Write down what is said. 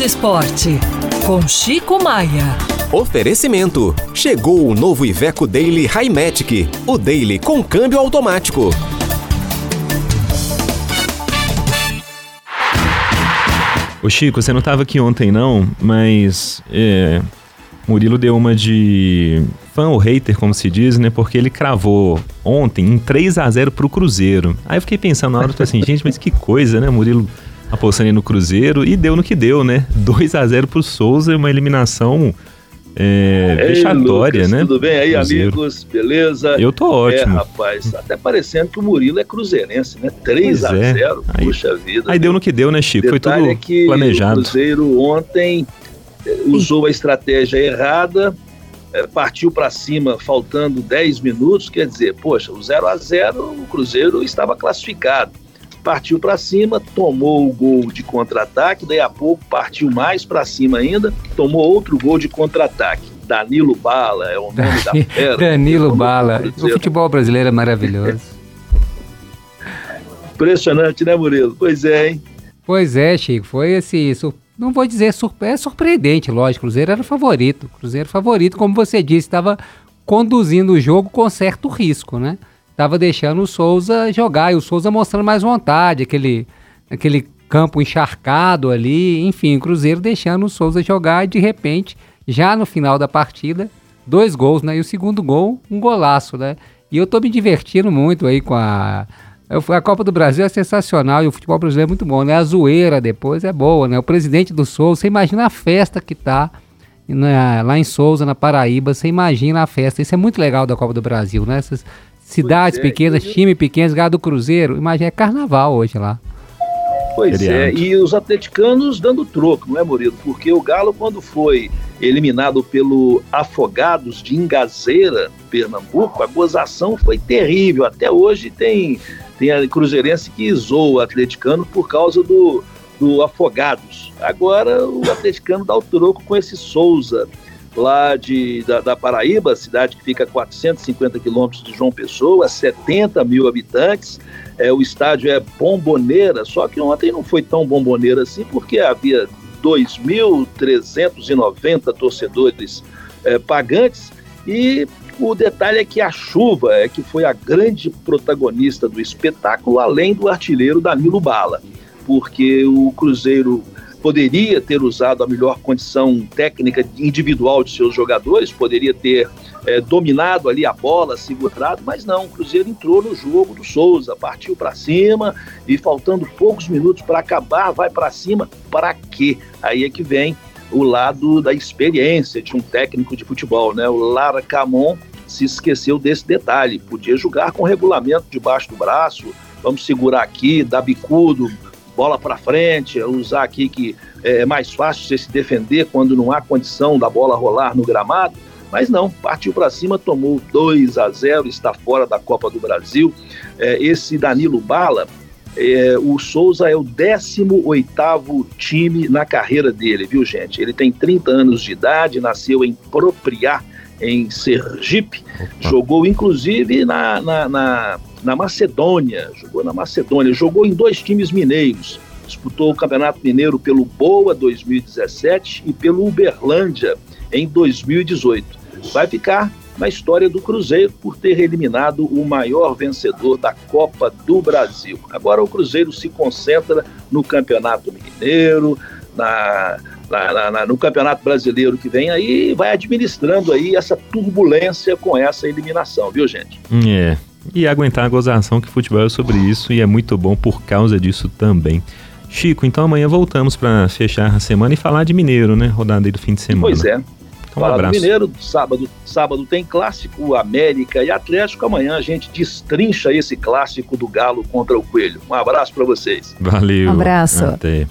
Esporte, com Chico Maia. Oferecimento. Chegou o novo Iveco Daily Highmatic. O Daily com câmbio automático. Ô Chico, você não estava aqui ontem não, mas é, Murilo deu uma de fã ou hater, como se diz, né? Porque ele cravou ontem em 3 a 0 pro Cruzeiro. Aí eu fiquei pensando na hora, eu assim, gente, mas que coisa, né? Murilo apostando no Cruzeiro e deu no que deu, né? 2 a 0 pro Souza, uma eliminação é, Ei, vexatória, Lucas, né? Tudo bem aí, Cruzeiro. amigos? Beleza? Eu tô ótimo. É, rapaz, até parecendo que o Murilo é cruzeirense, né? 3 pois a é. 0 aí, puxa vida. Aí deu no que deu, né, Chico? Foi tudo é que planejado. O Cruzeiro ontem eh, usou a estratégia errada, eh, partiu para cima faltando 10 minutos, quer dizer, poxa, o 0 a 0 o Cruzeiro estava classificado partiu para cima, tomou o gol de contra-ataque, daí a pouco partiu mais para cima ainda, tomou outro gol de contra-ataque. Danilo Bala é o nome da fera. Danilo Bala. O futebol brasileiro é maravilhoso. Impressionante, né, Murilo? Pois é, hein? Pois é, Chico. Foi esse. Não vou dizer surpre é surpreendente, lógico. Cruzeiro era favorito. Cruzeiro favorito, como você disse, estava conduzindo o jogo com certo risco, né? Estava deixando o Souza jogar e o Souza mostrando mais vontade, aquele, aquele campo encharcado ali, enfim, o Cruzeiro deixando o Souza jogar e de repente, já no final da partida, dois gols, né? E o segundo gol, um golaço, né? E eu tô me divertindo muito aí com a a Copa do Brasil é sensacional e o futebol brasileiro é muito bom, né? A zoeira depois é boa, né? O presidente do Souza, você imagina a festa que tá lá em Souza, na Paraíba, você imagina a festa. Isso é muito legal da Copa do Brasil, né? Essas, cidades é, pequenas, time pequenos, gado do Cruzeiro. Imagina, é carnaval hoje lá. Pois é, e os atleticanos dando troco, não é, Murilo? Porque o Galo, quando foi eliminado pelo Afogados de Ingazeira, Pernambuco, a gozação foi terrível. Até hoje tem, tem a Cruzeirense que zoa o atleticano por causa do, do Afogados. Agora o atleticano dá o troco com esse Souza lá de, da, da, Paraíba, cidade que fica a 450 quilômetros de João Pessoa, 70 mil habitantes. É, o estádio é bomboneira, só que ontem não foi tão bomboneira assim, porque havia 2.390 torcedores é, pagantes e o detalhe é que a chuva é que foi a grande protagonista do espetáculo, além do artilheiro Danilo Bala, porque o Cruzeiro poderia ter usado a melhor condição técnica individual de seus jogadores, poderia ter é, dominado ali a bola, segurado, mas não, o Cruzeiro entrou no jogo do Souza, partiu para cima e faltando poucos minutos para acabar, vai para cima, para quê? Aí é que vem o lado da experiência de um técnico de futebol, né? O Lara Camon se esqueceu desse detalhe, podia jogar com regulamento debaixo do braço, vamos segurar aqui, dar bicudo, bola para frente, usar aqui que é mais fácil você se defender quando não há condição da bola rolar no gramado. Mas não, partiu para cima, tomou 2 a 0, está fora da Copa do Brasil. É, esse Danilo Bala, é, o Souza é o 18 time na carreira dele, viu, gente? Ele tem 30 anos de idade, nasceu em Propriá, em Sergipe, Opa. jogou inclusive na, na, na na Macedônia, jogou na Macedônia, jogou em dois times mineiros. Disputou o Campeonato Mineiro pelo Boa 2017 e pelo Uberlândia em 2018. Vai ficar na história do Cruzeiro por ter eliminado o maior vencedor da Copa do Brasil. Agora o Cruzeiro se concentra no Campeonato Mineiro, na, na, na, no Campeonato Brasileiro que vem aí e vai administrando aí essa turbulência com essa eliminação, viu gente? É e aguentar a gozação que futebol é sobre isso e é muito bom por causa disso também. Chico, então amanhã voltamos para fechar a semana e falar de Mineiro, né? Rodada aí do fim de semana. Pois é. Então, um abraço. Mineiro, sábado, sábado tem clássico América e Atlético. Amanhã a gente destrincha esse clássico do Galo contra o Coelho. Um abraço para vocês. Valeu. Um abraço. Até.